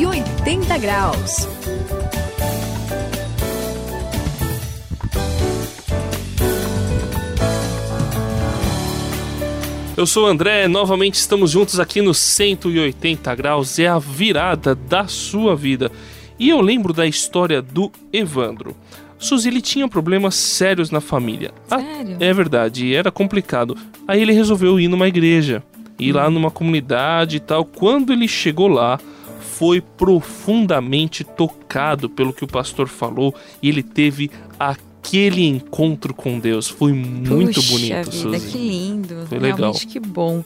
180 graus. Eu sou o André, novamente estamos juntos aqui no 180 graus, é a virada da sua vida. E eu lembro da história do Evandro. Suzy ele tinha problemas sérios na família. Sério? é verdade, era complicado. Aí ele resolveu ir numa igreja, ir lá numa comunidade e tal. Quando ele chegou lá, foi profundamente tocado pelo que o pastor falou e ele teve aquele encontro com Deus. Foi muito Puxa bonito, vida, Suzy. que lindo. Foi Realmente legal. que bom.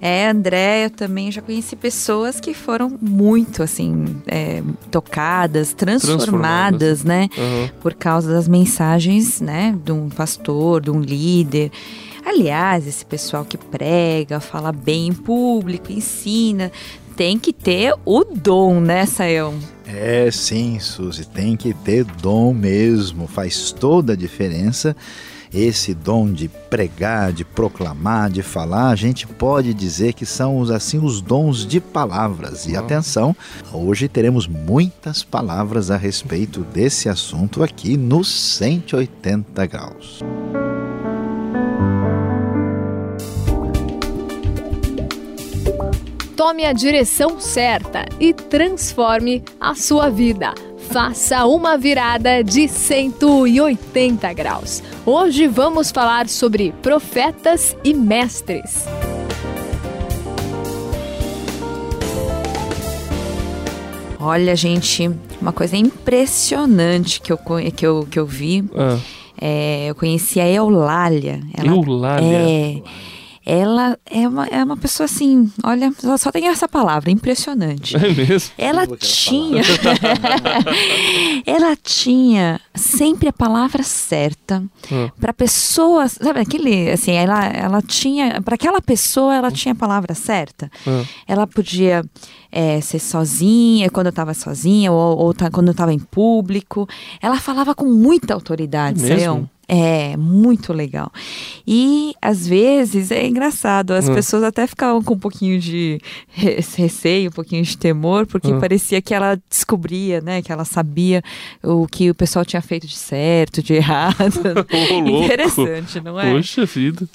É, André, eu também já conheci pessoas que foram muito, assim, é, tocadas, transformadas, né? Aham. Por causa das mensagens, né? De um pastor, de um líder. Aliás, esse pessoal que prega, fala bem em público, ensina, tem que ter o dom, né, Sayão? É sim, Suzy, tem que ter dom mesmo, faz toda a diferença. Esse dom de pregar, de proclamar, de falar, a gente pode dizer que são os assim os dons de palavras. E Ah. atenção, hoje teremos muitas palavras a respeito desse assunto aqui no 180 graus. Tome a direção certa e transforme a sua vida. Faça uma virada de 180 graus. Hoje vamos falar sobre profetas e mestres. Olha, gente, uma coisa impressionante que eu, que eu, que eu vi. Ah, É, eu conheci a Eulália. Ela, Eulália. É. Ela é uma, é uma pessoa assim, olha, só, só tem essa palavra, impressionante. É mesmo? Ela tinha. ela tinha sempre a palavra certa Hum. para pessoas, sabe aquele assim, ela ela tinha para aquela pessoa ela tinha a palavra certa. Ah. Ela podia é, ser sozinha quando eu estava sozinha ou, ou tá- quando eu estava em público. Ela falava com muita autoridade, Mesmo? Sayão. É, muito legal. E às vezes é engraçado, as Hum. pessoas até ficavam com um pouquinho de re- receio, um pouquinho de temor, porque Hum. parecia que ela descobria, né, que ela sabia o que o pessoal tinha feito de certo, de errado. Louco. Interessante, não é? Poxa vida.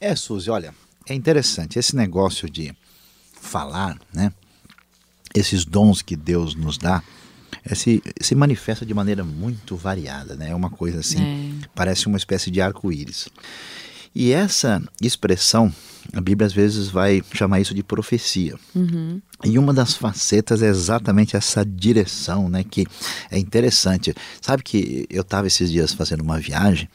É, Suzy, olha, é interessante esse negócio de falar, né? Esses dons que Deus nos dá, eh, se, se manifesta de maneira muito variada, né? É uma coisa assim, É. parece uma espécie de arco-íris. E essa expressão, a Bíblia às vezes vai chamar isso de profecia. Uhum. E uma das facetas é exatamente essa direção, né? Que é interessante. Sabe que eu estava esses dias fazendo uma viagem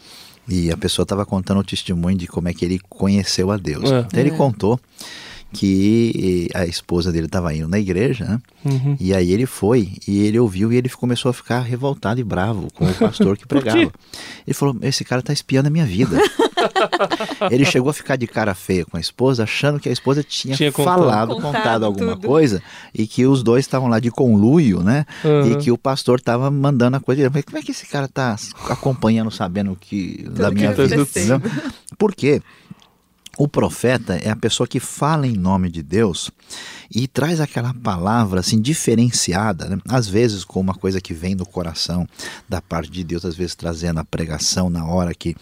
e a pessoa estava contando o testemunho de como é que ele conheceu a Deus. É. Então ele contou que a esposa dele estava indo na igreja, né? Uhum. E aí ele foi e ele ouviu e ele começou a ficar revoltado e bravo com o pastor que pregava. Ele falou: Esse cara tá espiando a minha vida. ele chegou a ficar de cara feia com a esposa, achando que a esposa tinha, Tinha contado. falado, Contado contado, alguma tudo. coisa e que os dois estavam lá de conluio, né? Uhum. E que o pastor estava mandando a coisa. Mas como é que esse cara tá acompanhando, sabendo que da que minha tá vida? Por quê? O profeta é a pessoa que fala em nome de Deus e traz aquela palavra assim diferenciada, né? às vezes com uma coisa que vem do coração da parte de Deus, às vezes trazendo a pregação na hora que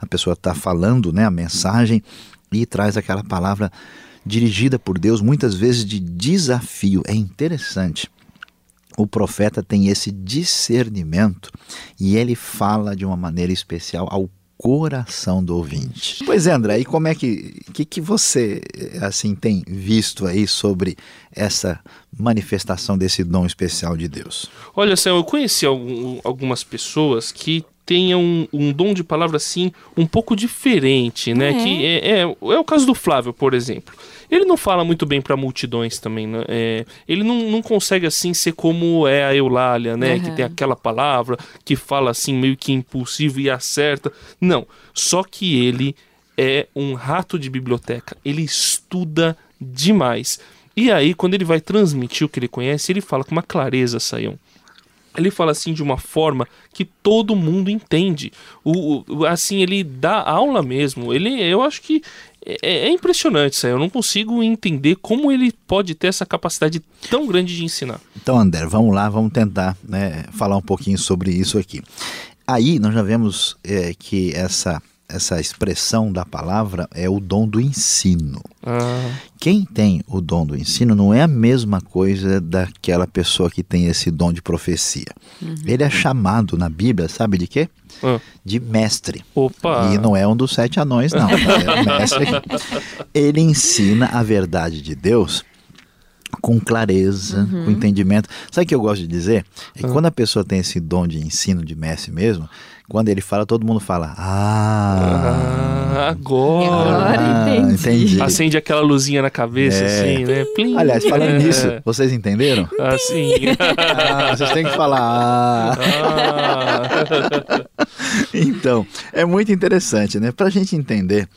a pessoa está falando, né, a mensagem e traz aquela palavra dirigida por Deus, muitas vezes de desafio. É interessante. O profeta tem esse discernimento e ele fala de uma maneira especial ao coração do ouvinte. Pois é, André, e como é que, que que você assim tem visto aí sobre essa manifestação desse dom especial de Deus? Olha, Sam, eu conheci algum- algumas pessoas que tenham um, um dom de palavra assim um pouco diferente, né? É. Que é, é, é o caso do Flávio, por exemplo. Ele não fala muito bem para multidões também, né? É, ele não, não consegue assim ser como é a Eulália, né? Que Aham. tem aquela palavra que fala assim meio que impulsivo e acerta. Não, só que ele é um rato de biblioteca. Ele estuda demais. E aí, quando ele vai transmitir o que ele conhece, ele fala com uma clareza, Saião. Ele fala assim de uma forma que todo mundo entende. O, o- assim, ele dá aula mesmo. Ele, eu acho que é, é impressionante isso aí. Eu não consigo entender como ele pode ter essa capacidade tão grande de ensinar. Então, André, vamos lá, vamos tentar né, falar um pouquinho sobre isso aqui. Aí nós já vemos é, que essa essa expressão da palavra é o dom do ensino. Ah. Quem tem o dom do ensino não é a mesma coisa daquela pessoa que tem esse dom de profecia. Uhum. Ele é chamado na Bíblia, sabe de quê? Ah. De mestre. Opa! E não é um dos sete anões, não. é. Ele ensina a verdade de Deus com clareza, uhum. com entendimento. Sabe o que eu gosto de dizer? É que uhum. quando a pessoa tem esse dom de ensino, de mestre mesmo, quando ele fala, todo mundo fala, ah, ah agora, agora ah, entendi. entendi. Acende aquela luzinha na cabeça, é. assim, né? Plim. Aliás, falando é. nisso, vocês entenderam? Assim. Ah, vocês têm que falar. Ah. ah. então, é muito interessante, né? Para a gente entender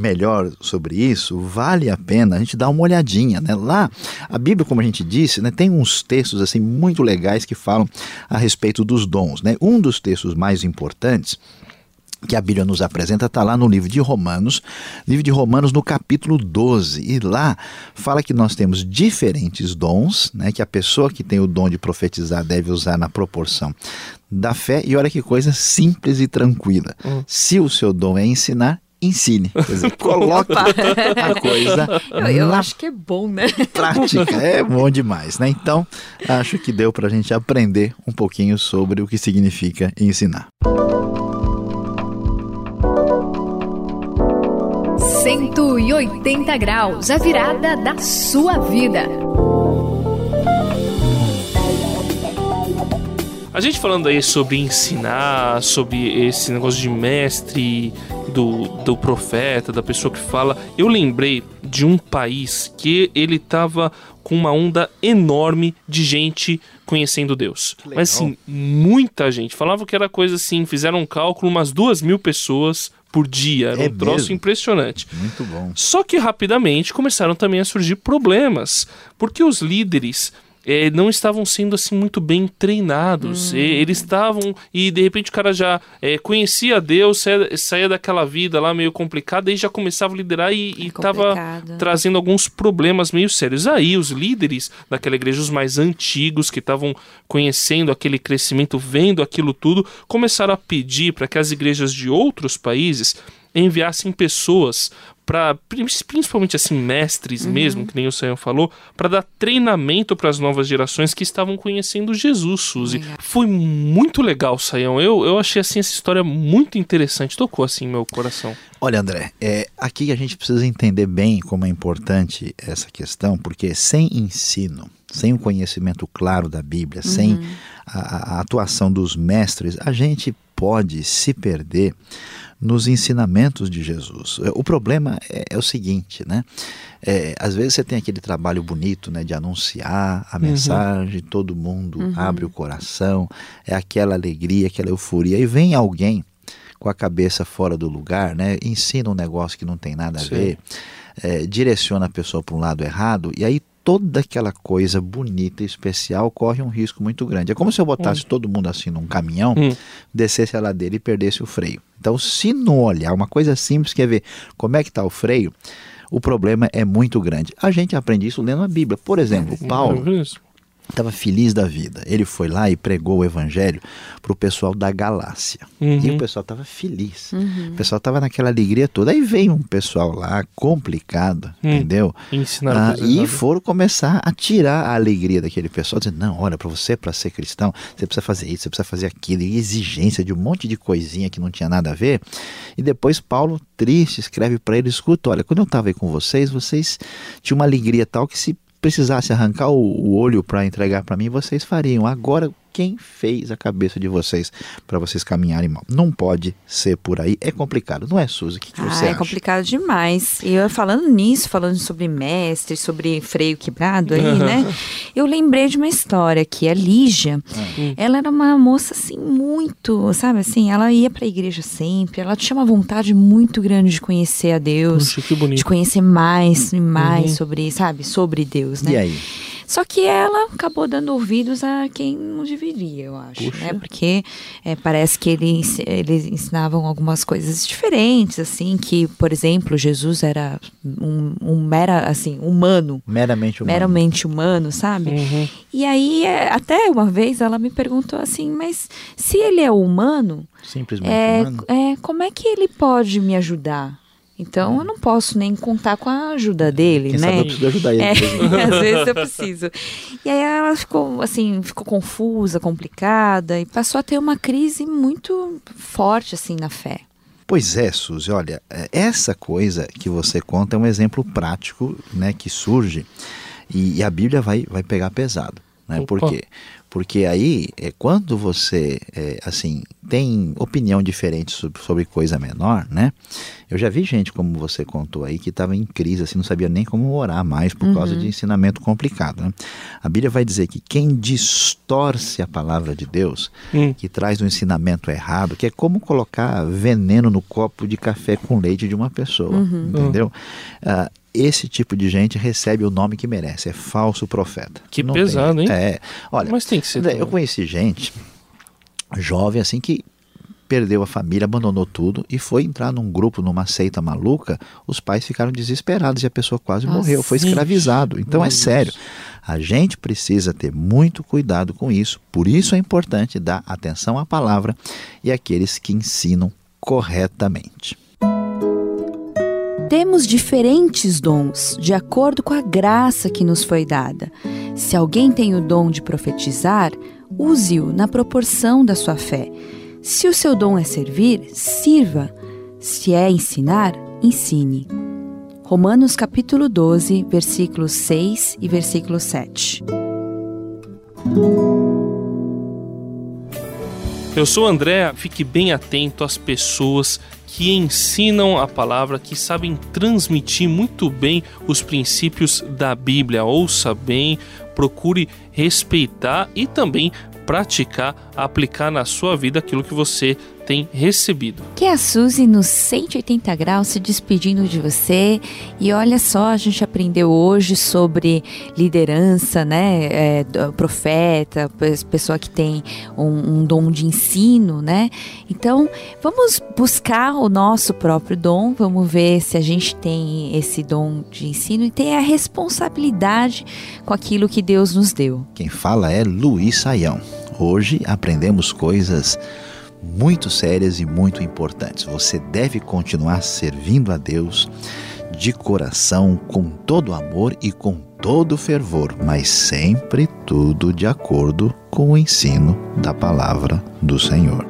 melhor sobre isso, vale a pena a gente dar uma olhadinha, né? Lá, a Bíblia, como a gente disse, né, tem uns textos assim muito legais que falam a respeito dos dons, né? Um dos textos mais importantes que a Bíblia nos apresenta está lá no livro de Romanos, livro de Romanos no capítulo 12, e lá fala que nós temos diferentes dons, né, que a pessoa que tem o dom de profetizar deve usar na proporção da fé, e olha que coisa simples e tranquila. Hum. Se o seu dom é ensinar, ensine. Quer dizer, coloque a coisa. Eu, eu acho que é bom, né? Prática, é bom demais, né? Então, acho que deu para a gente aprender um pouquinho sobre o que significa ensinar. Cento e oitenta graus, a virada da sua vida. A gente falando aí sobre ensinar, sobre esse negócio de mestre, do, do profeta, da pessoa que fala, eu lembrei de um país que ele tava com uma onda enorme de gente conhecendo Deus. Mas assim, muita gente. Falava que era coisa assim, fizeram um cálculo, umas duas mil pessoas por dia. Era é um troço mesmo? impressionante. Muito bom. Só que rapidamente começaram também a surgir problemas, porque os líderes é, não estavam sendo assim muito bem treinados. Hum. E, eles estavam e de repente o cara já é, conhecia Deus, saía, saía, daquela vida lá meio complicada e já começava a liderar e estava é trazendo alguns problemas meio sérios. Aí os líderes daquela igreja, os mais antigos que estavam conhecendo aquele crescimento, vendo aquilo tudo, começaram a pedir para que as igrejas de outros países enviassem pessoas para principalmente assim mestres uhum. mesmo, que nem o Sayão falou, para dar treinamento para as novas gerações que estavam conhecendo Jesus, Suzy. Legal. Foi muito legal, Sayão. Eu, eu achei assim essa história muito interessante, tocou assim meu coração. Olha, André, é, aqui a gente precisa entender bem como é importante essa questão, porque sem ensino, sem o conhecimento claro da Bíblia, uhum. sem a, a atuação dos mestres, a gente pode se perder nos ensinamentos de Jesus. É, o problema é, é o seguinte, né? É, às vezes você tem aquele trabalho bonito, né, de anunciar a uhum. mensagem, todo mundo uhum. abre o coração, é aquela alegria, aquela euforia, e vem alguém com a cabeça fora do lugar, né, ensina um negócio que não tem nada a Sim. ver, é, direciona a pessoa para um lado errado, e aí toda aquela coisa bonita e especial corre um risco muito grande. É como se eu botasse hum. todo mundo assim num caminhão, hum. descesse a ladeira e perdesse o freio. Então, se não olhar, uma coisa simples que é ver como é que está o freio, o problema é muito grande. A gente aprende isso lendo a Bíblia. Por exemplo, Paulo estava feliz da vida. Ele foi lá e pregou o evangelho para o pessoal da Galácia. Uhum. E o pessoal estava feliz. Uhum. O pessoal estava naquela alegria toda. Aí veio um pessoal lá complicado, uhum. entendeu? Ah, e foram começar a tirar a alegria daquele pessoal, dizendo: não, olha, para você, para ser cristão, você precisa fazer isso, você precisa fazer aquilo. E exigência de um monte de coisinha que não tinha nada a ver. E depois Paulo, triste, escreve para ele: escuta, olha, quando eu estava aí com vocês, vocês tinham uma alegria tal que se precisasse arrancar o, o olho para entregar para mim, vocês fariam. Agora quem fez a cabeça de vocês para vocês caminharem mal. Não pode ser por aí. É complicado, não é, Suzy? O que, que ah, você é acha? complicado demais. E eu falando nisso, falando sobre mestre, sobre freio quebrado aí, né? Eu lembrei de uma história que a Lígia, uhum. ela era uma moça assim muito, sabe assim, ela ia para a igreja sempre, ela tinha uma vontade muito grande de conhecer a Deus, Puxa, que bonito. de conhecer mais e mais uhum. sobre, sabe, sobre Deus, né? E aí? Só que ela acabou dando ouvidos a quem não deveria, eu acho, Puxa. né? Porque é, parece que eles, eles ensinavam algumas coisas diferentes, assim, que, por exemplo, Jesus era um, um mera, assim, humano, Meramente humano. meramente humano, sabe? Uhum. E aí, é, até uma vez ela me perguntou assim, mas se ele é humano, Simplesmente é, humano. é, como é que ele pode me ajudar? Então eu não posso nem contar com a ajuda dele, Quem né? sabe eu preciso ajudar ele. É, às vezes eu preciso. E aí ela ficou assim, ficou confusa, complicada e passou a ter uma crise muito forte assim na fé. Pois é, Suzy, olha, é, essa coisa que você conta é um exemplo prático né, que surge e, e a Bíblia vai, vai pegar pesado. Né? Por Opa. quê? Porque aí, é, quando você é, assim tem opinião diferente sobre, sobre coisa menor, né? Eu já vi gente, como você contou aí, que estava em crise, assim, não sabia nem como orar mais por causa de ensinamento complicado. Né? A Bíblia vai dizer que quem distorce a palavra de Deus, Hum. que traz um ensinamento errado, que é como colocar veneno no copo de café com leite de uma pessoa, entendeu? Ah, esse tipo de gente recebe o nome que merece, é falso profeta. Que Não tem pesado, jeito. hein? É, olha, Mas tem que ser. Também. eu conheci gente jovem assim que perdeu a família, abandonou tudo e foi entrar num grupo, numa seita maluca. Os pais ficaram desesperados e a pessoa quase Nossa, morreu, foi escravizado. Então é Meu sério. Deus. A gente precisa ter muito cuidado com isso. Por isso é importante dar atenção à palavra e àqueles que ensinam corretamente. Temos diferentes dons, de acordo com a graça que nos foi dada. Se alguém tem o dom de profetizar, use-o na proporção da sua fé. Se o seu dom é servir, sirva. Se é ensinar, ensine. Romanos capítulo 12, versículos 6 e versículo 7. Eu sou o André, fique bem atento às pessoas que ensinam a palavra, que sabem transmitir muito bem os princípios da Bíblia. Ouça bem, procure respeitar e também praticar, aplicar na sua vida aquilo que você tem recebido. Que é a Suzy nos 180 graus se despedindo de você. E olha só, a gente aprendeu hoje sobre liderança, né? É, profeta, pe- pessoa que tem um, um dom de ensino, né? Então, vamos buscar o nosso próprio dom, vamos ver se a gente tem esse dom de ensino e tem a responsabilidade com aquilo que Deus nos deu. Quem fala é Luiz Saião. Hoje aprendemos coisas muito sérias e muito importantes. Você deve continuar servindo a Deus de coração, com todo amor e com todo fervor, mas sempre tudo de acordo com o ensino da palavra do Senhor.